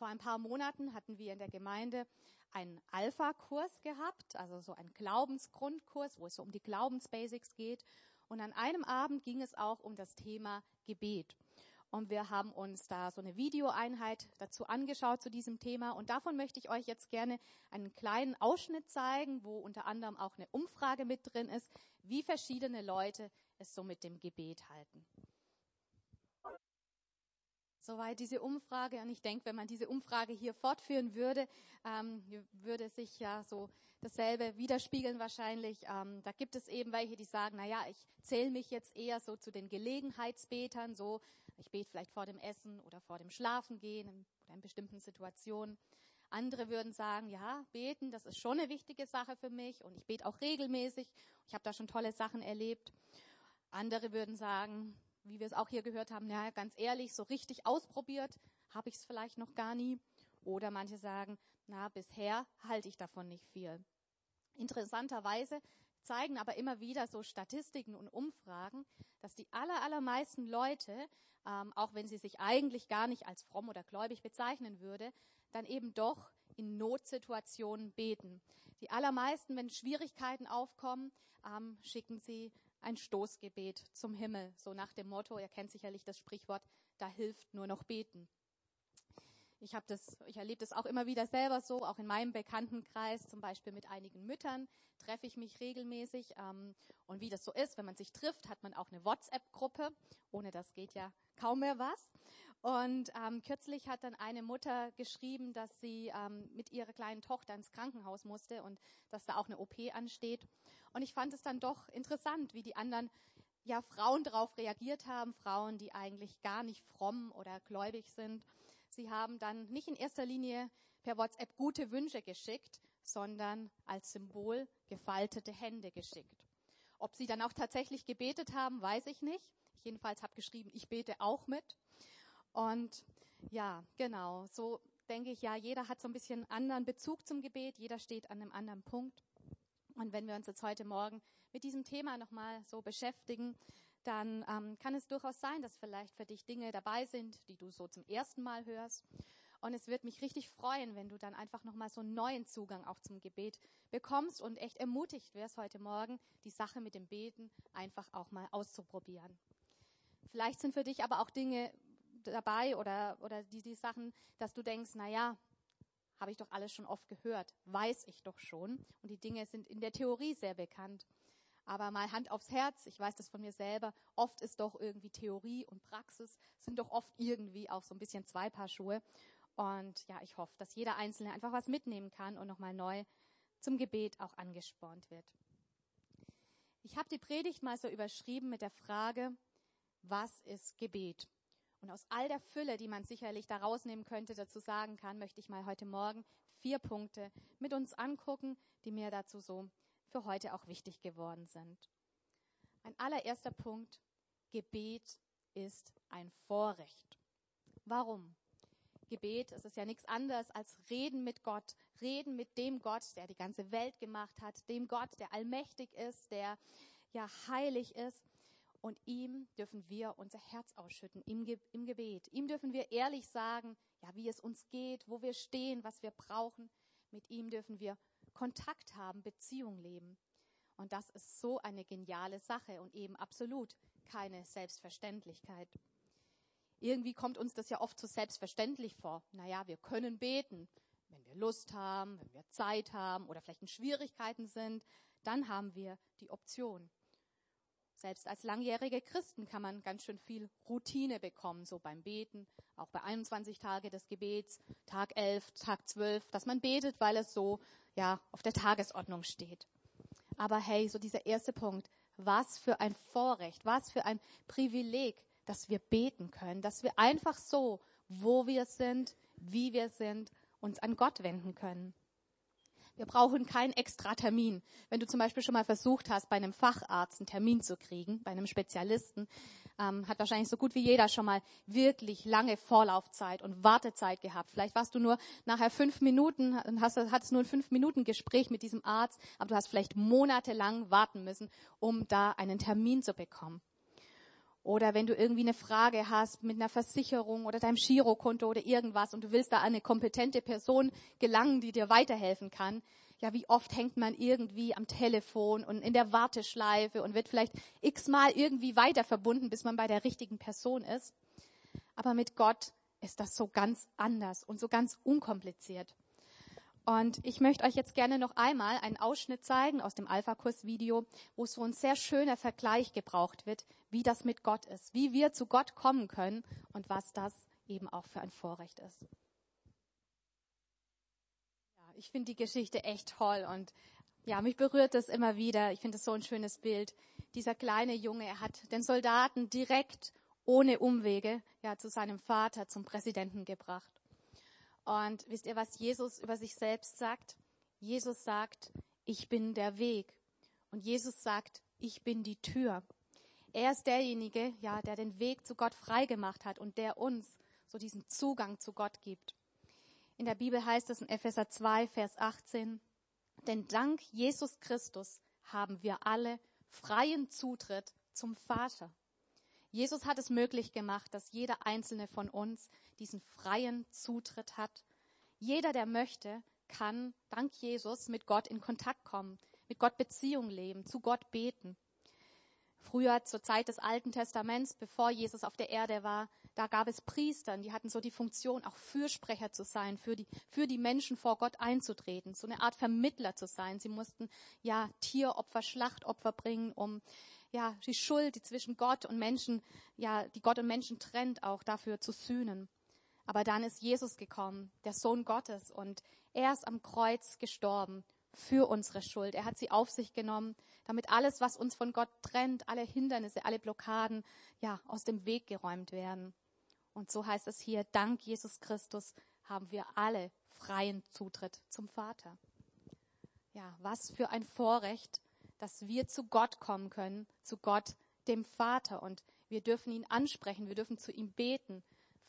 Vor ein paar Monaten hatten wir in der Gemeinde einen Alpha-Kurs gehabt, also so einen Glaubensgrundkurs, wo es so um die Glaubensbasics geht. Und an einem Abend ging es auch um das Thema Gebet. Und wir haben uns da so eine Videoeinheit dazu angeschaut zu diesem Thema. Und davon möchte ich euch jetzt gerne einen kleinen Ausschnitt zeigen, wo unter anderem auch eine Umfrage mit drin ist, wie verschiedene Leute es so mit dem Gebet halten. Soweit diese Umfrage. Und ich denke, wenn man diese Umfrage hier fortführen würde, ähm, würde sich ja so dasselbe widerspiegeln wahrscheinlich. Ähm, da gibt es eben welche, die sagen, na ja, ich zähle mich jetzt eher so zu den Gelegenheitsbetern, so ich bete vielleicht vor dem Essen oder vor dem Schlafengehen oder in bestimmten Situationen. Andere würden sagen, ja, beten, das ist schon eine wichtige Sache für mich und ich bete auch regelmäßig. Ich habe da schon tolle Sachen erlebt. Andere würden sagen, wie wir es auch hier gehört haben, ja, ganz ehrlich, so richtig ausprobiert habe ich es vielleicht noch gar nie. Oder manche sagen, na, bisher halte ich davon nicht viel. Interessanterweise zeigen aber immer wieder so Statistiken und Umfragen, dass die aller, allermeisten Leute, ähm, auch wenn sie sich eigentlich gar nicht als fromm oder gläubig bezeichnen würde, dann eben doch in Notsituationen beten. Die allermeisten, wenn Schwierigkeiten aufkommen, ähm, schicken sie ein Stoßgebet zum Himmel, so nach dem Motto, ihr kennt sicherlich das Sprichwort, da hilft nur noch beten. Ich habe das, ich erlebe das auch immer wieder selber so, auch in meinem Bekanntenkreis, zum Beispiel mit einigen Müttern treffe ich mich regelmäßig. Ähm, und wie das so ist, wenn man sich trifft, hat man auch eine WhatsApp-Gruppe. Ohne das geht ja kaum mehr was. Und ähm, kürzlich hat dann eine Mutter geschrieben, dass sie ähm, mit ihrer kleinen Tochter ins Krankenhaus musste und dass da auch eine OP ansteht. Und ich fand es dann doch interessant, wie die anderen ja Frauen darauf reagiert haben, Frauen, die eigentlich gar nicht fromm oder gläubig sind. Sie haben dann nicht in erster Linie per WhatsApp gute Wünsche geschickt, sondern als Symbol gefaltete Hände geschickt. Ob sie dann auch tatsächlich gebetet haben, weiß ich nicht. Ich jedenfalls habe geschrieben, ich bete auch mit. Und ja, genau, so denke ich, ja, jeder hat so ein bisschen anderen Bezug zum Gebet, jeder steht an einem anderen Punkt. Und wenn wir uns jetzt heute Morgen mit diesem Thema nochmal so beschäftigen, dann ähm, kann es durchaus sein, dass vielleicht für dich Dinge dabei sind, die du so zum ersten Mal hörst. Und es wird mich richtig freuen, wenn du dann einfach nochmal so einen neuen Zugang auch zum Gebet bekommst und echt ermutigt wirst heute Morgen, die Sache mit dem Beten einfach auch mal auszuprobieren. Vielleicht sind für dich aber auch Dinge dabei oder, oder die, die Sachen, dass du denkst, na ja, habe ich doch alles schon oft gehört, weiß ich doch schon. Und die Dinge sind in der Theorie sehr bekannt. Aber mal Hand aufs Herz, ich weiß das von mir selber, oft ist doch irgendwie Theorie und Praxis sind doch oft irgendwie auch so ein bisschen zwei Paar Schuhe. Und ja, ich hoffe, dass jeder Einzelne einfach was mitnehmen kann und nochmal neu zum Gebet auch angespornt wird. Ich habe die Predigt mal so überschrieben mit der Frage, was ist Gebet? Und aus all der Fülle, die man sicherlich da rausnehmen könnte, dazu sagen kann, möchte ich mal heute Morgen vier Punkte mit uns angucken, die mir dazu so für heute auch wichtig geworden sind. Ein allererster Punkt, Gebet ist ein Vorrecht. Warum? Gebet, es ist ja nichts anderes als Reden mit Gott, Reden mit dem Gott, der die ganze Welt gemacht hat, dem Gott, der allmächtig ist, der ja heilig ist. Und ihm dürfen wir unser Herz ausschütten im, Ge im Gebet. Ihm dürfen wir ehrlich sagen, ja, wie es uns geht, wo wir stehen, was wir brauchen. Mit ihm dürfen wir Kontakt haben, Beziehung leben. Und das ist so eine geniale Sache und eben absolut keine Selbstverständlichkeit. Irgendwie kommt uns das ja oft so selbstverständlich vor. Naja, wir können beten. Wenn wir Lust haben, wenn wir Zeit haben oder vielleicht in Schwierigkeiten sind, dann haben wir die Option. Selbst als langjährige Christen kann man ganz schön viel Routine bekommen, so beim Beten, auch bei 21 Tage des Gebets, Tag 11, Tag 12, dass man betet, weil es so, ja, auf der Tagesordnung steht. Aber hey, so dieser erste Punkt, was für ein Vorrecht, was für ein Privileg, dass wir beten können, dass wir einfach so, wo wir sind, wie wir sind, uns an Gott wenden können. Wir brauchen keinen extra Termin. Wenn du zum Beispiel schon mal versucht hast, bei einem Facharzt einen Termin zu kriegen, bei einem Spezialisten, ähm, hat wahrscheinlich so gut wie jeder schon mal wirklich lange Vorlaufzeit und Wartezeit gehabt. Vielleicht warst du nur nachher fünf Minuten und hast, hattest nur ein fünf Minuten Gespräch mit diesem Arzt, aber du hast vielleicht monatelang warten müssen, um da einen Termin zu bekommen. Oder wenn du irgendwie eine Frage hast mit einer Versicherung oder deinem Girokonto oder irgendwas und du willst da an eine kompetente Person gelangen, die dir weiterhelfen kann. Ja, wie oft hängt man irgendwie am Telefon und in der Warteschleife und wird vielleicht x-mal irgendwie weiter verbunden, bis man bei der richtigen Person ist. Aber mit Gott ist das so ganz anders und so ganz unkompliziert. Und ich möchte euch jetzt gerne noch einmal einen Ausschnitt zeigen aus dem Alpha-Kurs-Video, wo so ein sehr schöner Vergleich gebraucht wird, wie das mit Gott ist, wie wir zu Gott kommen können und was das eben auch für ein Vorrecht ist. Ja, ich finde die Geschichte echt toll und ja, mich berührt das immer wieder. Ich finde es so ein schönes Bild. Dieser kleine Junge, er hat den Soldaten direkt ohne Umwege ja zu seinem Vater, zum Präsidenten gebracht. Und wisst ihr, was Jesus über sich selbst sagt? Jesus sagt, ich bin der Weg. Und Jesus sagt, ich bin die Tür. Er ist derjenige, ja, der den Weg zu Gott freigemacht hat und der uns so diesen Zugang zu Gott gibt. In der Bibel heißt es in Epheser 2, Vers 18, denn dank Jesus Christus haben wir alle freien Zutritt zum Vater. Jesus hat es möglich gemacht, dass jeder einzelne von uns diesen freien Zutritt hat. Jeder, der möchte, kann dank Jesus mit Gott in Kontakt kommen, mit Gott Beziehung leben, zu Gott beten. Früher zur Zeit des Alten Testaments, bevor Jesus auf der Erde war, da gab es Priester, die hatten so die Funktion, auch Fürsprecher zu sein, für die, für die Menschen vor Gott einzutreten, so eine Art Vermittler zu sein. Sie mussten ja Tieropfer, Schlachtopfer bringen, um ja, die Schuld, die zwischen Gott und Menschen, ja, die Gott und Menschen trennt, auch dafür zu sühnen. Aber dann ist Jesus gekommen, der Sohn Gottes, und er ist am Kreuz gestorben für unsere Schuld. Er hat sie auf sich genommen, damit alles, was uns von Gott trennt, alle Hindernisse, alle Blockaden, ja, aus dem Weg geräumt werden. Und so heißt es hier, dank Jesus Christus haben wir alle freien Zutritt zum Vater. Ja, was für ein Vorrecht, dass wir zu Gott kommen können, zu Gott, dem Vater. Und wir dürfen ihn ansprechen, wir dürfen zu ihm beten.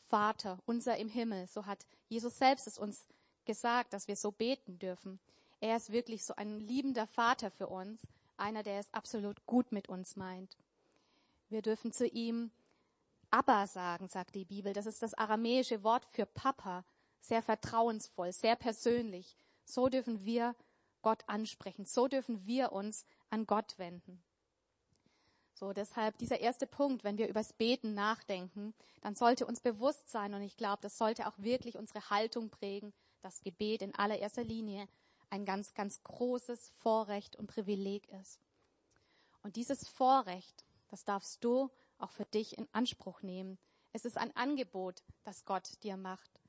Vater, unser im Himmel. So hat Jesus selbst es uns gesagt, dass wir so beten dürfen. Er ist wirklich so ein liebender Vater für uns, einer, der es absolut gut mit uns meint. Wir dürfen zu ihm Abba sagen, sagt die Bibel. Das ist das aramäische Wort für Papa. Sehr vertrauensvoll, sehr persönlich. So dürfen wir Gott ansprechen. So dürfen wir uns an Gott wenden. So, deshalb dieser erste Punkt, wenn wir übers Beten nachdenken, dann sollte uns bewusst sein, und ich glaube, das sollte auch wirklich unsere Haltung prägen, dass Gebet in allererster Linie ein ganz, ganz großes Vorrecht und Privileg ist. Und dieses Vorrecht, das darfst du auch für dich in Anspruch nehmen. Es ist ein Angebot, das Gott dir macht.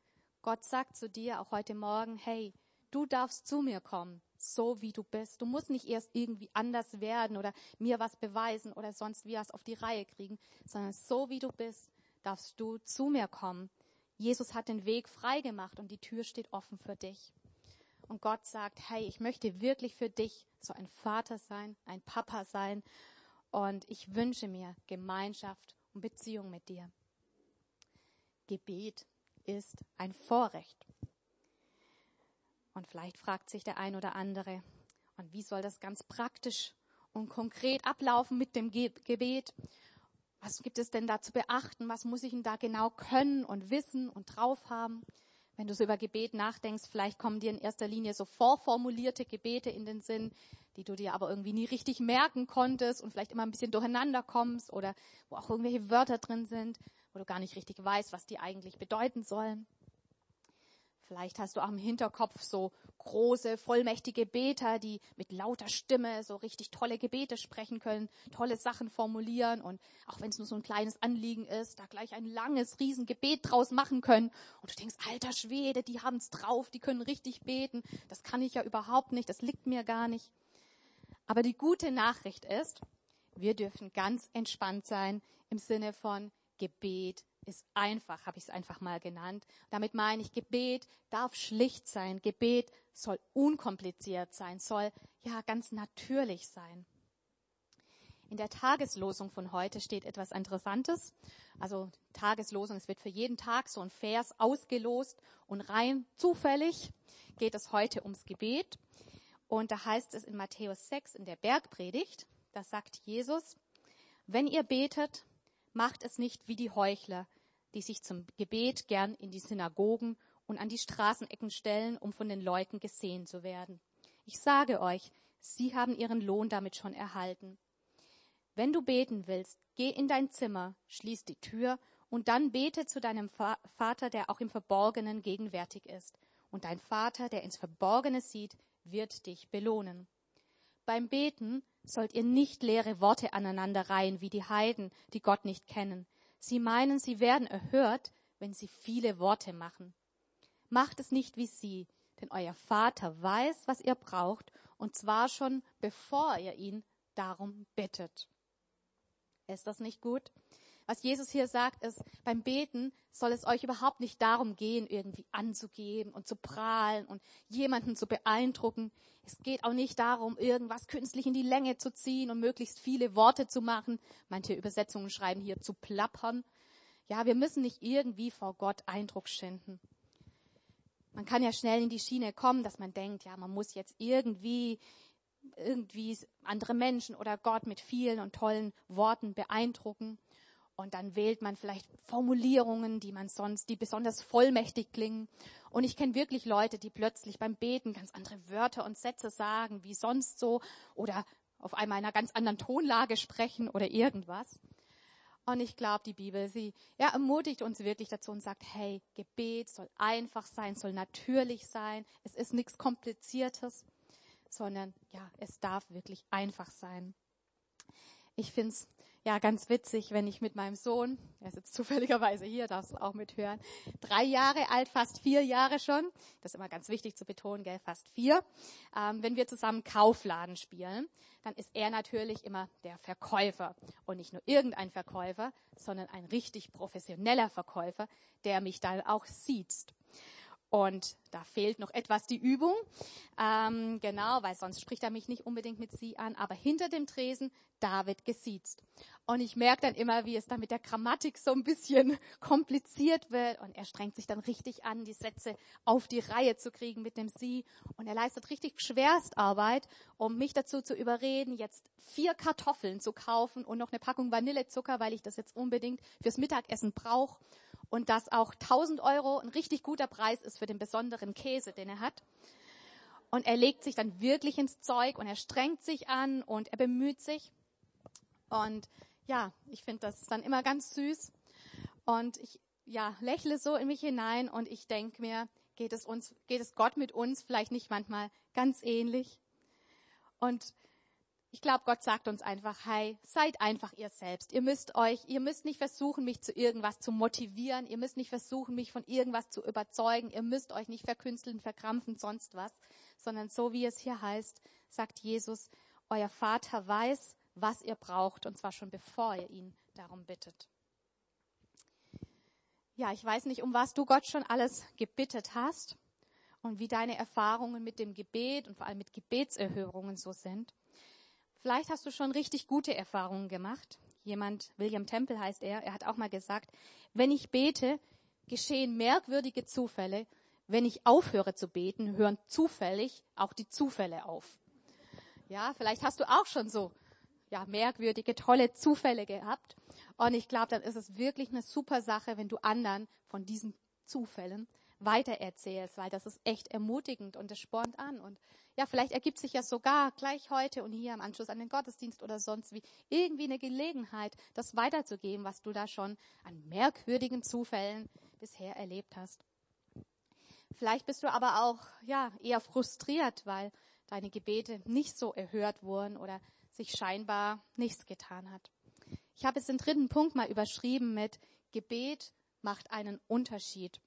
Gott sagt zu dir auch heute Morgen, hey, du darfst zu mir kommen so wie du bist. Du musst nicht erst irgendwie anders werden oder mir was beweisen oder sonst wie was auf die Reihe kriegen, sondern so wie du bist, darfst du zu mir kommen. Jesus hat den Weg frei gemacht und die Tür steht offen für dich. Und Gott sagt, hey, ich möchte wirklich für dich so ein Vater sein, ein Papa sein und ich wünsche mir Gemeinschaft und Beziehung mit dir. Gebet ist ein Vorrecht. Und vielleicht fragt sich der ein oder andere, und wie soll das ganz praktisch und konkret ablaufen mit dem Gebet? Was gibt es denn da zu beachten? Was muss ich denn da genau können und wissen und drauf haben? Wenn du so über Gebet nachdenkst, vielleicht kommen dir in erster Linie so vorformulierte Gebete in den Sinn, die du dir aber irgendwie nie richtig merken konntest und vielleicht immer ein bisschen durcheinander kommst oder wo auch irgendwelche Wörter drin sind, wo du gar nicht richtig weißt, was die eigentlich bedeuten sollen. Vielleicht hast du auch im Hinterkopf so große, vollmächtige Beter, die mit lauter Stimme so richtig tolle Gebete sprechen können, tolle Sachen formulieren und auch wenn es nur so ein kleines Anliegen ist, da gleich ein langes Riesengebet draus machen können. Und du denkst, alter Schwede, die haben's drauf, die können richtig beten. Das kann ich ja überhaupt nicht, das liegt mir gar nicht. Aber die gute Nachricht ist, wir dürfen ganz entspannt sein im Sinne von Gebet ist einfach, habe ich es einfach mal genannt. Damit meine ich, Gebet darf schlicht sein. Gebet soll unkompliziert sein, soll ja ganz natürlich sein. In der Tageslosung von heute steht etwas Interessantes. Also Tageslosung, es wird für jeden Tag so ein Vers ausgelost und rein zufällig geht es heute ums Gebet. Und da heißt es in Matthäus 6 in der Bergpredigt, da sagt Jesus, wenn ihr betet, Macht es nicht wie die Heuchler, die sich zum Gebet gern in die Synagogen und an die Straßenecken stellen, um von den Leuten gesehen zu werden. Ich sage euch, sie haben ihren Lohn damit schon erhalten. Wenn du beten willst, geh in dein Zimmer, schließ die Tür und dann bete zu deinem Vater, der auch im Verborgenen gegenwärtig ist. Und dein Vater, der ins Verborgene sieht, wird dich belohnen. Beim Beten sollt ihr nicht leere Worte aneinander reihen wie die Heiden, die Gott nicht kennen. Sie meinen, sie werden erhört, wenn sie viele Worte machen. Macht es nicht wie sie, denn euer Vater weiß, was ihr braucht, und zwar schon bevor ihr ihn darum bittet. Ist das nicht gut? Was Jesus hier sagt, ist, beim Beten soll es euch überhaupt nicht darum gehen, irgendwie anzugeben und zu prahlen und jemanden zu beeindrucken. Es geht auch nicht darum, irgendwas künstlich in die Länge zu ziehen und möglichst viele Worte zu machen. Manche Übersetzungen schreiben hier zu plappern. Ja, wir müssen nicht irgendwie vor Gott Eindruck schinden. Man kann ja schnell in die Schiene kommen, dass man denkt, ja, man muss jetzt irgendwie irgendwie andere Menschen oder Gott mit vielen und tollen Worten beeindrucken. Und dann wählt man vielleicht Formulierungen, die man sonst, die besonders vollmächtig klingen. Und ich kenne wirklich Leute, die plötzlich beim Beten ganz andere Wörter und Sätze sagen, wie sonst so, oder auf einmal in einer ganz anderen Tonlage sprechen oder irgendwas. Und ich glaube, die Bibel, sie ja, ermutigt uns wirklich dazu und sagt, hey, Gebet soll einfach sein, soll natürlich sein. Es ist nichts Kompliziertes, sondern ja, es darf wirklich einfach sein. Ich finde es ja ganz witzig, wenn ich mit meinem Sohn, er ist jetzt zufälligerweise hier, darfst du auch mithören, drei Jahre alt, fast vier Jahre schon, das ist immer ganz wichtig zu betonen, gell, fast vier, ähm, wenn wir zusammen Kaufladen spielen, dann ist er natürlich immer der Verkäufer und nicht nur irgendein Verkäufer, sondern ein richtig professioneller Verkäufer, der mich dann auch sieht. Und da fehlt noch etwas die Übung. Ähm, genau, weil sonst spricht er mich nicht unbedingt mit sie an. Aber hinter dem Tresen, David gesiezt. Und ich merke dann immer, wie es da mit der Grammatik so ein bisschen kompliziert wird. Und er strengt sich dann richtig an, die Sätze auf die Reihe zu kriegen mit dem Sie. Und er leistet richtig Schwerstarbeit, um mich dazu zu überreden, jetzt vier Kartoffeln zu kaufen und noch eine Packung Vanillezucker, weil ich das jetzt unbedingt fürs Mittagessen brauche und dass auch 1000 Euro ein richtig guter Preis ist für den besonderen Käse, den er hat. Und er legt sich dann wirklich ins Zeug und er strengt sich an und er bemüht sich. Und ja, ich finde das dann immer ganz süß. Und ich ja, lächle so in mich hinein und ich denke mir, geht es uns, geht es Gott mit uns vielleicht nicht manchmal ganz ähnlich? Und ich glaube, Gott sagt uns einfach, hey, seid einfach ihr selbst. Ihr müsst euch, ihr müsst nicht versuchen, mich zu irgendwas zu motivieren. Ihr müsst nicht versuchen, mich von irgendwas zu überzeugen. Ihr müsst euch nicht verkünsteln, verkrampfen, sonst was, sondern so wie es hier heißt, sagt Jesus, euer Vater weiß, was ihr braucht, und zwar schon bevor ihr ihn darum bittet. Ja, ich weiß nicht, um was du Gott schon alles gebittet hast und wie deine Erfahrungen mit dem Gebet und vor allem mit Gebetserhörungen so sind. Vielleicht hast du schon richtig gute Erfahrungen gemacht. Jemand, William Temple heißt er, er hat auch mal gesagt, wenn ich bete, geschehen merkwürdige Zufälle. Wenn ich aufhöre zu beten, hören zufällig auch die Zufälle auf. Ja, vielleicht hast du auch schon so, ja, merkwürdige, tolle Zufälle gehabt. Und ich glaube, dann ist es wirklich eine super Sache, wenn du anderen von diesen Zufällen weitererzählst, weil das ist echt ermutigend und es spornt an. Und ja, vielleicht ergibt sich ja sogar gleich heute und hier im Anschluss an den Gottesdienst oder sonst wie irgendwie eine Gelegenheit, das weiterzugeben, was du da schon an merkwürdigen Zufällen bisher erlebt hast. Vielleicht bist du aber auch, ja, eher frustriert, weil deine Gebete nicht so erhört wurden oder sich scheinbar nichts getan hat. Ich habe es den dritten Punkt mal überschrieben mit Gebet macht einen Unterschied.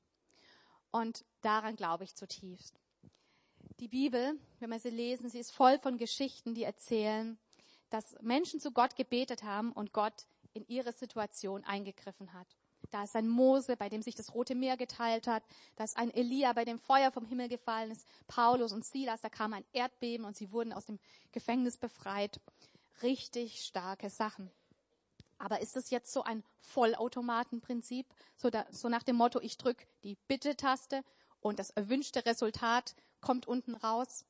Und daran glaube ich zutiefst. Die Bibel, wenn wir sie lesen, sie ist voll von Geschichten, die erzählen, dass Menschen zu Gott gebetet haben und Gott in ihre Situation eingegriffen hat. Da ist ein Mose, bei dem sich das Rote Meer geteilt hat. Da ist ein Elia, bei dem Feuer vom Himmel gefallen ist. Paulus und Silas, da kam ein Erdbeben und sie wurden aus dem Gefängnis befreit. Richtig starke Sachen. Aber ist es jetzt so ein Vollautomatenprinzip? So, da, so nach dem Motto, ich drücke die Bitte-Taste und das erwünschte Resultat kommt unten raus.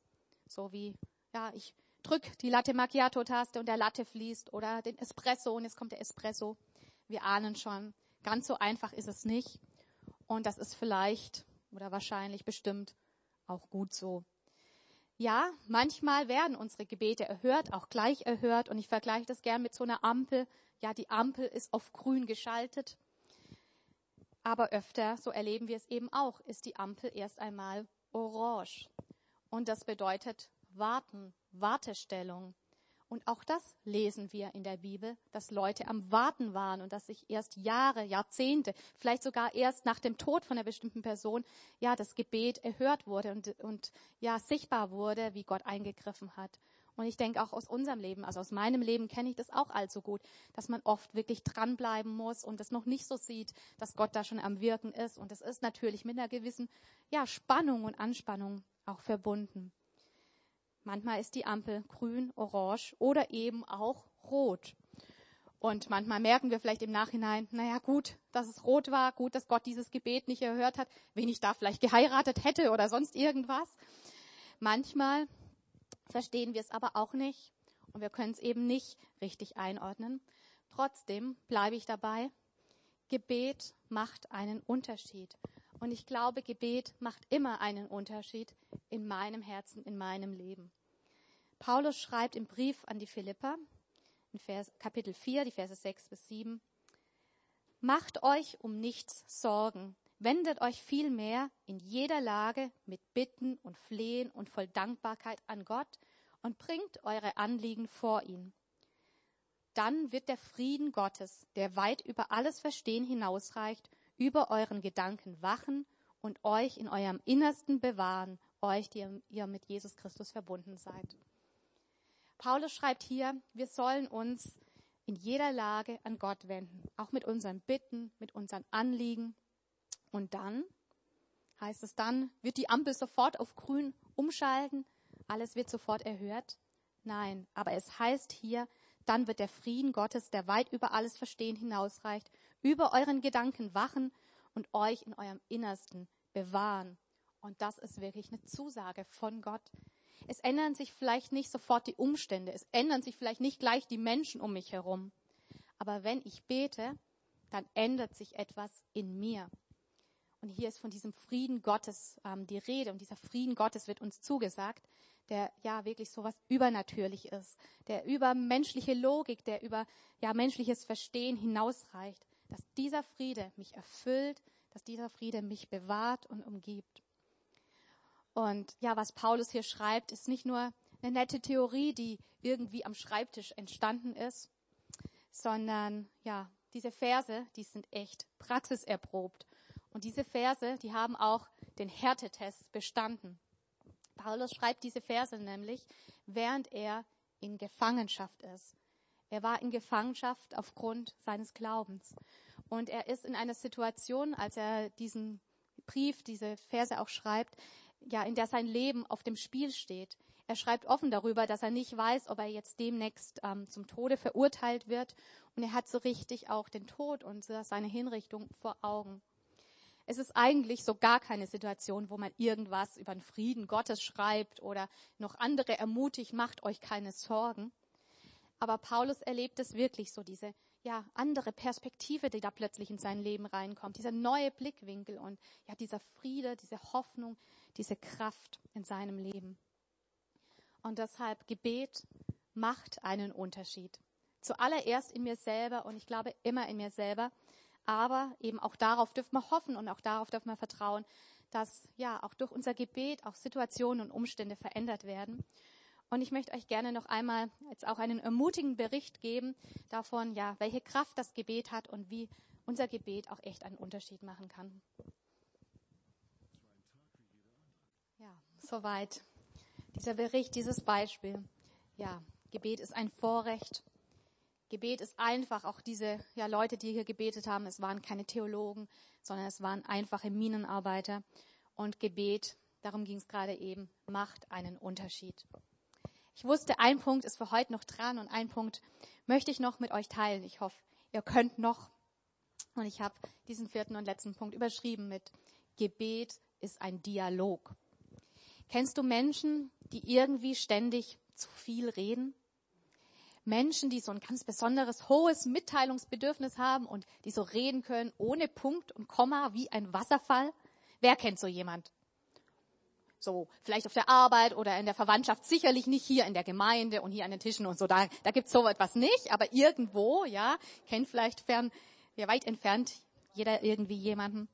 So wie, ja, ich drück die Latte Macchiato Taste und der Latte fließt oder den Espresso und jetzt kommt der Espresso. wir ahnen schon, ganz so einfach ist es nicht. Und das ist vielleicht oder wahrscheinlich bestimmt auch gut so. Ja, manchmal werden unsere Gebete erhört, auch gleich erhört. Und ich vergleiche das gern mit so einer Ampel. Ja, die Ampel ist auf grün geschaltet. Aber öfter, so erleben wir es eben auch, ist die Ampel erst einmal orange. Und das bedeutet warten, Wartestellung. Und auch das lesen wir in der Bibel, dass Leute am Warten waren und dass sich erst Jahre, Jahrzehnte, vielleicht sogar erst nach dem Tod von einer bestimmten Person, ja, das Gebet erhört wurde und, und ja, sichtbar wurde, wie Gott eingegriffen hat. Und ich denke auch aus unserem Leben, also aus meinem Leben kenne ich das auch allzu gut, dass man oft wirklich dranbleiben muss und es noch nicht so sieht, dass Gott da schon am Wirken ist. Und es ist natürlich mit einer gewissen, ja, Spannung und Anspannung auch verbunden. Manchmal ist die Ampel grün, orange oder eben auch rot. Und manchmal merken wir vielleicht im Nachhinein, naja, gut, dass es rot war, gut, dass Gott dieses Gebet nicht erhört hat, wen ich da vielleicht geheiratet hätte oder sonst irgendwas. Manchmal verstehen wir es aber auch nicht und wir können es eben nicht richtig einordnen. Trotzdem bleibe ich dabei, Gebet macht einen Unterschied. Und ich glaube, Gebet macht immer einen Unterschied in meinem Herzen, in meinem Leben. Paulus schreibt im Brief an die Philipper, in Vers, Kapitel 4, die Verse 6 bis 7, Macht euch um nichts Sorgen, wendet euch vielmehr in jeder Lage mit Bitten und Flehen und voll Dankbarkeit an Gott und bringt eure Anliegen vor ihn. Dann wird der Frieden Gottes, der weit über alles Verstehen hinausreicht, über euren Gedanken wachen und euch in eurem Innersten bewahren, euch, die ihr mit Jesus Christus verbunden seid. Paulus schreibt hier, wir sollen uns in jeder Lage an Gott wenden, auch mit unseren Bitten, mit unseren Anliegen. Und dann, heißt es dann, wird die Ampel sofort auf grün umschalten, alles wird sofort erhört? Nein, aber es heißt hier, dann wird der Frieden Gottes, der weit über alles Verstehen hinausreicht, über euren Gedanken wachen und euch in eurem Innersten bewahren. Und das ist wirklich eine Zusage von Gott, es ändern sich vielleicht nicht sofort die Umstände, es ändern sich vielleicht nicht gleich die Menschen um mich herum. Aber wenn ich bete, dann ändert sich etwas in mir. Und hier ist von diesem Frieden Gottes ähm, die Rede. Und dieser Frieden Gottes wird uns zugesagt, der ja wirklich so was übernatürlich ist, der über menschliche Logik, der über ja menschliches Verstehen hinausreicht, dass dieser Friede mich erfüllt, dass dieser Friede mich bewahrt und umgibt. Und ja, was Paulus hier schreibt, ist nicht nur eine nette Theorie, die irgendwie am Schreibtisch entstanden ist, sondern ja, diese Verse, die sind echt praxiserprobt. Und diese Verse, die haben auch den Härtetest bestanden. Paulus schreibt diese Verse nämlich, während er in Gefangenschaft ist. Er war in Gefangenschaft aufgrund seines Glaubens. Und er ist in einer Situation, als er diesen Brief, diese Verse auch schreibt, ja, in der sein Leben auf dem Spiel steht. Er schreibt offen darüber, dass er nicht weiß, ob er jetzt demnächst ähm, zum Tode verurteilt wird. Und er hat so richtig auch den Tod und seine Hinrichtung vor Augen. Es ist eigentlich so gar keine Situation, wo man irgendwas über den Frieden Gottes schreibt oder noch andere ermutigt, macht euch keine Sorgen. Aber Paulus erlebt es wirklich so, diese ja, andere Perspektive, die da plötzlich in sein Leben reinkommt, dieser neue Blickwinkel und ja, dieser Friede, diese Hoffnung, diese Kraft in seinem Leben. Und deshalb Gebet macht einen Unterschied. Zuallererst in mir selber und ich glaube immer in mir selber, aber eben auch darauf dürfen wir hoffen und auch darauf dürfen wir vertrauen, dass ja auch durch unser Gebet auch Situationen und Umstände verändert werden. Und ich möchte euch gerne noch einmal jetzt auch einen ermutigenden Bericht geben davon, ja, welche Kraft das Gebet hat und wie unser Gebet auch echt einen Unterschied machen kann. Soweit dieser Bericht, dieses Beispiel. Ja, Gebet ist ein Vorrecht. Gebet ist einfach, auch diese ja, Leute, die hier gebetet haben, es waren keine Theologen, sondern es waren einfache Minenarbeiter. Und Gebet, darum ging es gerade eben, macht einen Unterschied. Ich wusste, ein Punkt ist für heute noch dran und ein Punkt möchte ich noch mit euch teilen. Ich hoffe, ihr könnt noch. Und ich habe diesen vierten und letzten Punkt überschrieben mit Gebet ist ein Dialog. Kennst du Menschen, die irgendwie ständig zu viel reden? Menschen, die so ein ganz besonderes, hohes Mitteilungsbedürfnis haben und die so reden können ohne Punkt und Komma wie ein Wasserfall. Wer kennt so jemand? So, vielleicht auf der Arbeit oder in der Verwandtschaft, sicherlich nicht hier in der Gemeinde und hier an den Tischen und so. Da, da gibt's so etwas nicht, aber irgendwo, ja, kennt vielleicht fern, ja, weit entfernt jeder irgendwie jemanden.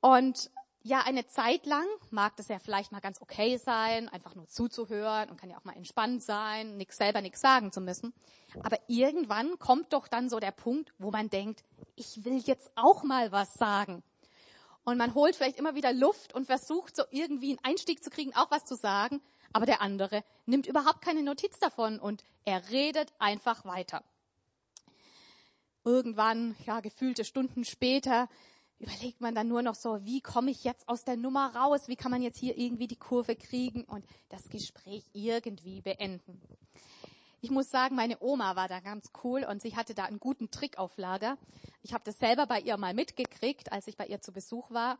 Und ja, eine Zeit lang mag das ja vielleicht mal ganz okay sein, einfach nur zuzuhören und kann ja auch mal entspannt sein, nix selber nichts sagen zu müssen. Aber irgendwann kommt doch dann so der Punkt, wo man denkt, ich will jetzt auch mal was sagen. Und man holt vielleicht immer wieder Luft und versucht so irgendwie einen Einstieg zu kriegen, auch was zu sagen. Aber der andere nimmt überhaupt keine Notiz davon und er redet einfach weiter. Irgendwann, ja, gefühlte Stunden später, überlegt man dann nur noch so, wie komme ich jetzt aus der Nummer raus? Wie kann man jetzt hier irgendwie die Kurve kriegen und das Gespräch irgendwie beenden? Ich muss sagen, meine Oma war da ganz cool und sie hatte da einen guten Trick auf Lager. Ich habe das selber bei ihr mal mitgekriegt, als ich bei ihr zu Besuch war.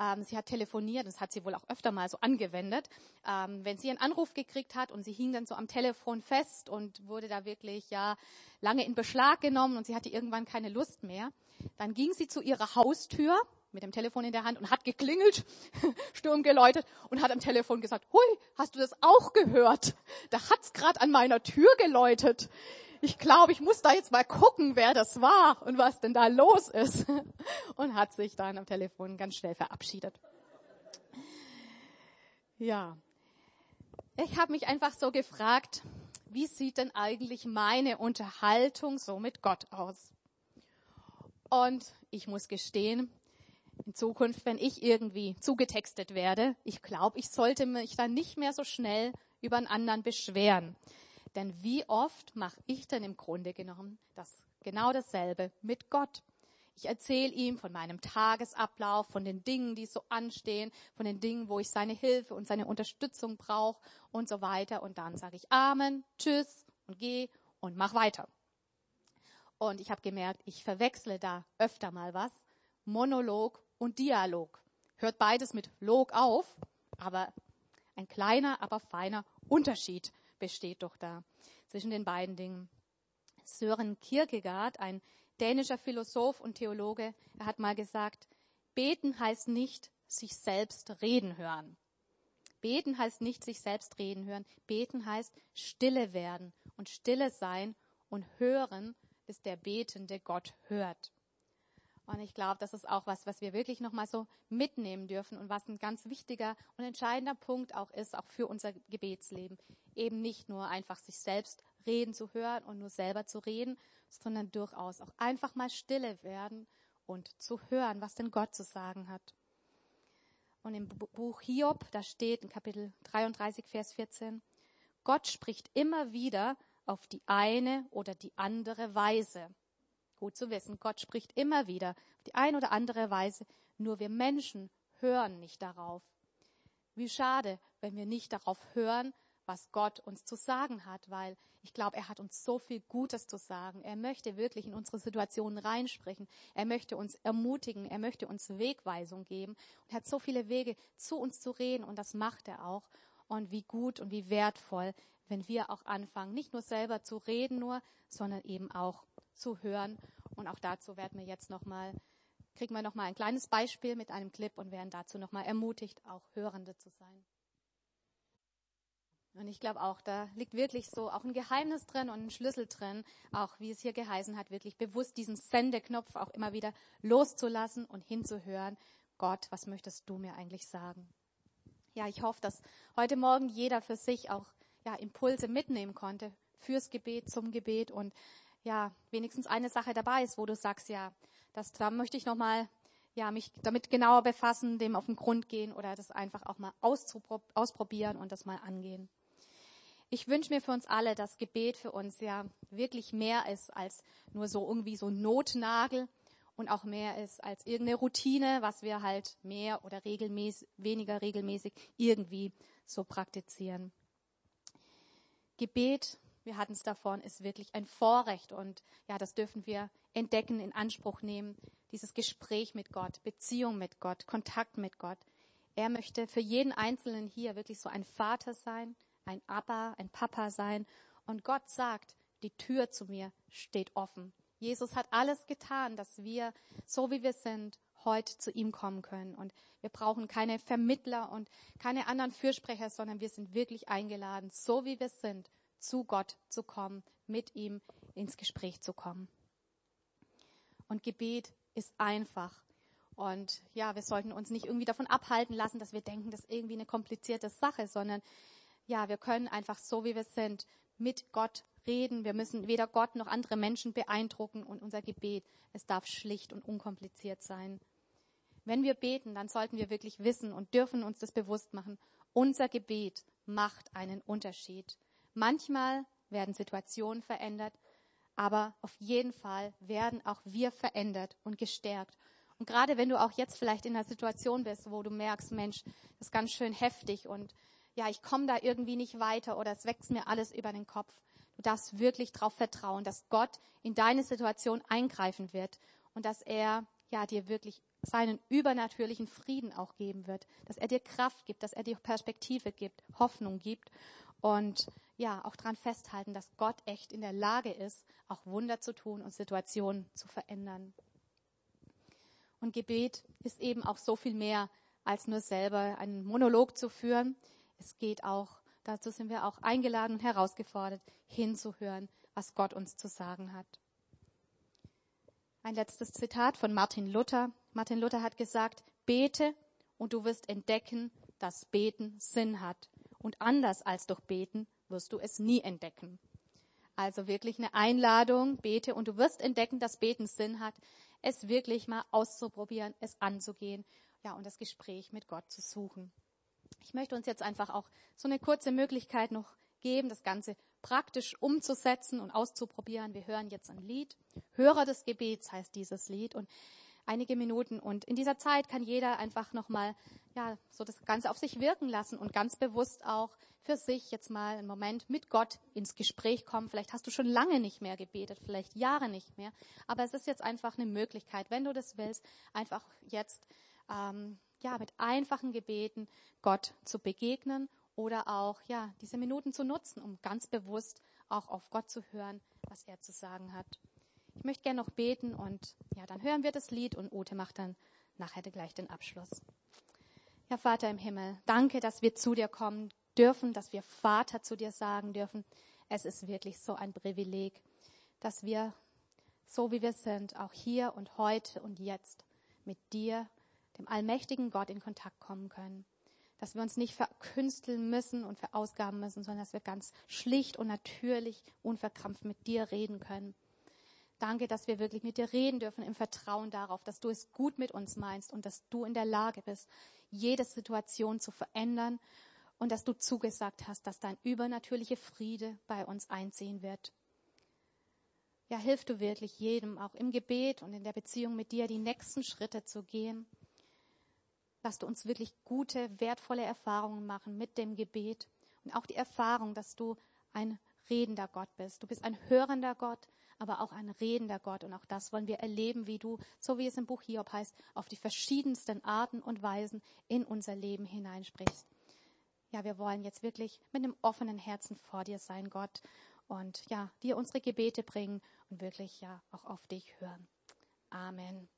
Ähm, sie hat telefoniert, das hat sie wohl auch öfter mal so angewendet. Ähm, wenn sie einen Anruf gekriegt hat und sie hing dann so am Telefon fest und wurde da wirklich ja lange in Beschlag genommen und sie hatte irgendwann keine Lust mehr, dann ging sie zu ihrer Haustür mit dem Telefon in der Hand und hat geklingelt, Sturm geläutet und hat am Telefon gesagt, hui, hast du das auch gehört? Da hat's gerade an meiner Tür geläutet. Ich glaube, ich muss da jetzt mal gucken, wer das war und was denn da los ist. Und hat sich dann am Telefon ganz schnell verabschiedet. Ja, ich habe mich einfach so gefragt, wie sieht denn eigentlich meine Unterhaltung so mit Gott aus? Und ich muss gestehen, in Zukunft, wenn ich irgendwie zugetextet werde, ich glaube, ich sollte mich dann nicht mehr so schnell über einen anderen beschweren. Denn wie oft mache ich denn im Grunde genommen das genau dasselbe mit Gott? Ich erzähle ihm von meinem Tagesablauf, von den Dingen, die so anstehen, von den Dingen, wo ich seine Hilfe und seine Unterstützung brauche und so weiter. Und dann sage ich Amen, Tschüss und geh und mach weiter. Und ich habe gemerkt, ich verwechsle da öfter mal was. Monolog und Dialog. Hört beides mit Log auf, aber ein kleiner, aber feiner Unterschied besteht doch da zwischen den beiden Dingen. Søren Kierkegaard, ein dänischer Philosoph und Theologe, er hat mal gesagt, beten heißt nicht sich selbst reden hören. Beten heißt nicht sich selbst reden hören. Beten heißt stille werden und stille sein und hören, bis der betende Gott hört. Und ich glaube, das ist auch was, was wir wirklich nochmal so mitnehmen dürfen und was ein ganz wichtiger und entscheidender Punkt auch ist, auch für unser Gebetsleben. Eben nicht nur einfach sich selbst reden zu hören und nur selber zu reden, sondern durchaus auch einfach mal stille werden und zu hören, was denn Gott zu sagen hat. Und im Buch Hiob, da steht in Kapitel 33, Vers 14, Gott spricht immer wieder auf die eine oder die andere Weise. Gut zu wissen, Gott spricht immer wieder auf die eine oder andere Weise, nur wir Menschen hören nicht darauf. Wie schade, wenn wir nicht darauf hören, was Gott uns zu sagen hat, weil ich glaube, er hat uns so viel Gutes zu sagen. Er möchte wirklich in unsere Situationen reinsprechen. Er möchte uns ermutigen. Er möchte uns Wegweisung geben. Und er hat so viele Wege, zu uns zu reden. Und das macht er auch. Und wie gut und wie wertvoll, wenn wir auch anfangen, nicht nur selber zu reden nur, sondern eben auch zu hören. Und auch dazu werden wir jetzt nochmal, kriegen wir nochmal ein kleines Beispiel mit einem Clip und werden dazu nochmal ermutigt, auch Hörende zu sein. Und ich glaube auch, da liegt wirklich so auch ein Geheimnis drin und ein Schlüssel drin, auch wie es hier geheißen hat, wirklich bewusst diesen Sendeknopf auch immer wieder loszulassen und hinzuhören. Gott, was möchtest du mir eigentlich sagen? Ja, ich hoffe, dass heute Morgen jeder für sich auch ja, Impulse mitnehmen konnte fürs Gebet, zum Gebet und ja, wenigstens eine Sache dabei ist, wo du sagst, ja, das, da möchte ich nochmal, ja, mich damit genauer befassen, dem auf den Grund gehen oder das einfach auch mal ausprobieren und das mal angehen. Ich wünsche mir für uns alle, dass Gebet für uns ja wirklich mehr ist als nur so irgendwie so Notnagel und auch mehr ist als irgendeine Routine, was wir halt mehr oder regelmäßig, weniger regelmäßig irgendwie so praktizieren. Gebet wir hatten es davon, ist wirklich ein Vorrecht und ja, das dürfen wir entdecken, in Anspruch nehmen. Dieses Gespräch mit Gott, Beziehung mit Gott, Kontakt mit Gott. Er möchte für jeden Einzelnen hier wirklich so ein Vater sein, ein Abba, ein Papa sein. Und Gott sagt, Die Tür zu mir steht offen. Jesus hat alles getan, dass wir, so wie wir sind, heute zu ihm kommen können. Und wir brauchen keine Vermittler und keine anderen Fürsprecher, sondern wir sind wirklich eingeladen, so wie wir sind, zu Gott zu kommen, mit ihm ins Gespräch zu kommen. Und Gebet ist einfach. Und ja, wir sollten uns nicht irgendwie davon abhalten lassen, dass wir denken, das ist irgendwie eine komplizierte Sache, sondern ja, wir können einfach so, wie wir sind, mit Gott reden. Wir müssen weder Gott noch andere Menschen beeindrucken und unser Gebet, es darf schlicht und unkompliziert sein. Wenn wir beten, dann sollten wir wirklich wissen und dürfen uns das bewusst machen. Unser Gebet macht einen Unterschied. Manchmal werden Situationen verändert, aber auf jeden Fall werden auch wir verändert und gestärkt. Und gerade wenn du auch jetzt vielleicht in einer Situation bist, wo du merkst, Mensch, das ist ganz schön heftig und ja, ich komme da irgendwie nicht weiter oder es wächst mir alles über den Kopf. Du darfst wirklich darauf vertrauen, dass Gott in deine Situation eingreifen wird und dass er ja dir wirklich seinen übernatürlichen Frieden auch geben wird, dass er dir Kraft gibt, dass er dir Perspektive gibt, Hoffnung gibt und ja, auch daran festhalten, dass Gott echt in der Lage ist, auch Wunder zu tun und Situationen zu verändern. Und Gebet ist eben auch so viel mehr als nur selber einen Monolog zu führen. Es geht auch, dazu sind wir auch eingeladen und herausgefordert, hinzuhören, was Gott uns zu sagen hat. Ein letztes Zitat von Martin Luther. Martin Luther hat gesagt, bete und du wirst entdecken, dass Beten Sinn hat. Und anders als durch Beten wirst du es nie entdecken. Also wirklich eine Einladung, bete und du wirst entdecken, dass Beten Sinn hat, es wirklich mal auszuprobieren, es anzugehen, ja, und das Gespräch mit Gott zu suchen. Ich möchte uns jetzt einfach auch so eine kurze Möglichkeit noch geben, das Ganze praktisch umzusetzen und auszuprobieren. Wir hören jetzt ein Lied. Hörer des Gebets heißt dieses Lied und einige Minuten. Und in dieser Zeit kann jeder einfach nochmal, ja, so das Ganze auf sich wirken lassen und ganz bewusst auch für sich jetzt mal einen Moment mit Gott ins Gespräch kommen. Vielleicht hast du schon lange nicht mehr gebetet, vielleicht Jahre nicht mehr. Aber es ist jetzt einfach eine Möglichkeit, wenn du das willst, einfach jetzt, ähm, ja, mit einfachen Gebeten Gott zu begegnen oder auch, ja, diese Minuten zu nutzen, um ganz bewusst auch auf Gott zu hören, was er zu sagen hat. Ich möchte gerne noch beten und ja, dann hören wir das Lied und Ute macht dann nachher gleich den Abschluss. Ja, Vater im Himmel, danke, dass wir zu dir kommen dürfen, dass wir Vater zu dir sagen dürfen. Es ist wirklich so ein Privileg, dass wir, so wie wir sind, auch hier und heute und jetzt mit dir, dem allmächtigen Gott, in Kontakt kommen können. Dass wir uns nicht verkünsteln müssen und verausgaben müssen, sondern dass wir ganz schlicht und natürlich, unverkrampft mit dir reden können. Danke, dass wir wirklich mit dir reden dürfen im Vertrauen darauf, dass du es gut mit uns meinst und dass du in der Lage bist, jede Situation zu verändern und dass du zugesagt hast, dass dein übernatürlicher Friede bei uns einziehen wird. Ja, hilf du wirklich jedem, auch im Gebet und in der Beziehung mit dir, die nächsten Schritte zu gehen. Lass du uns wirklich gute, wertvolle Erfahrungen machen mit dem Gebet und auch die Erfahrung, dass du ein redender Gott bist. Du bist ein hörender Gott, aber auch ein redender Gott. Und auch das wollen wir erleben, wie du, so wie es im Buch Hiob heißt, auf die verschiedensten Arten und Weisen in unser Leben hineinsprichst. Ja, wir wollen jetzt wirklich mit einem offenen Herzen vor dir sein, Gott, und ja, dir unsere Gebete bringen und wirklich ja auch auf dich hören. Amen.